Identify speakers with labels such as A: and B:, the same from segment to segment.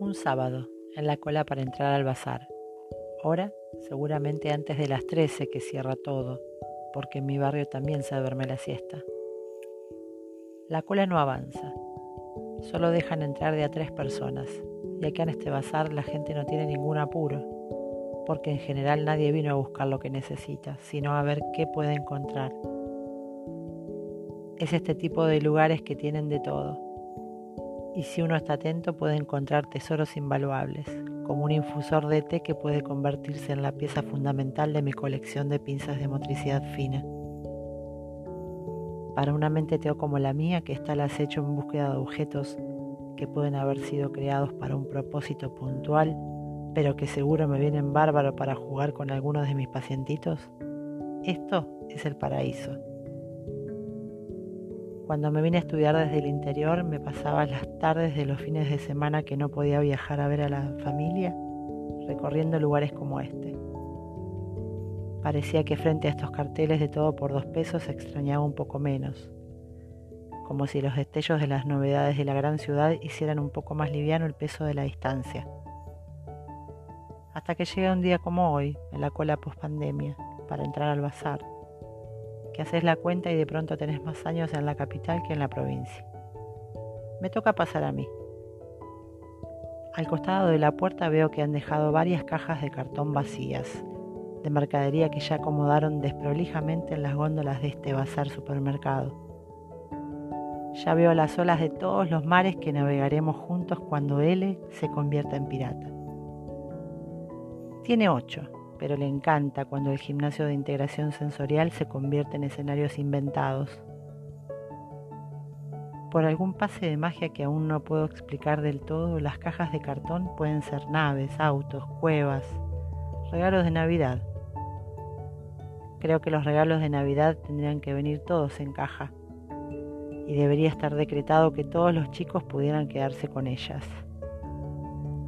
A: Un sábado, en la cola para entrar al bazar. Hora, seguramente antes de las 13 que cierra todo, porque en mi barrio también se duerme la siesta. La cola no avanza, solo dejan entrar de a tres personas, y acá en este bazar la gente no tiene ningún apuro, porque en general nadie vino a buscar lo que necesita, sino a ver qué puede encontrar. Es este tipo de lugares que tienen de todo y si uno está atento puede encontrar tesoros invaluables, como un infusor de té que puede convertirse en la pieza fundamental de mi colección de pinzas de motricidad fina. Para una mente teo como la mía, que está al acecho en búsqueda de objetos que pueden haber sido creados para un propósito puntual, pero que seguro me vienen bárbaro para jugar con algunos de mis pacientitos, esto es el paraíso. Cuando me vine a estudiar desde el interior, me pasaba las tardes de los fines de semana que no podía viajar a ver a la familia, recorriendo lugares como este. Parecía que frente a estos carteles de todo por dos pesos se extrañaba un poco menos, como si los destellos de las novedades de la gran ciudad hicieran un poco más liviano el peso de la distancia. Hasta que llega un día como hoy, en la cola post pandemia, para entrar al bazar haces la cuenta y de pronto tenés más años en la capital que en la provincia. Me toca pasar a mí. Al costado de la puerta veo que han dejado varias cajas de cartón vacías, de mercadería que ya acomodaron desprolijamente en las góndolas de este bazar supermercado. Ya veo las olas de todos los mares que navegaremos juntos cuando L se convierta en pirata. Tiene ocho, pero le encanta cuando el gimnasio de integración sensorial se convierte en escenarios inventados. Por algún pase de magia que aún no puedo explicar del todo, las cajas de cartón pueden ser naves, autos, cuevas, regalos de Navidad. Creo que los regalos de Navidad tendrían que venir todos en caja y debería estar decretado que todos los chicos pudieran quedarse con ellas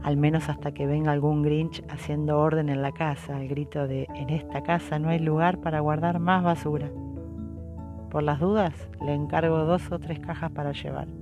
A: al menos hasta que venga algún Grinch haciendo orden en la casa, al grito de en esta casa no hay lugar para guardar más basura. Por las dudas, le encargo dos o tres cajas para llevar.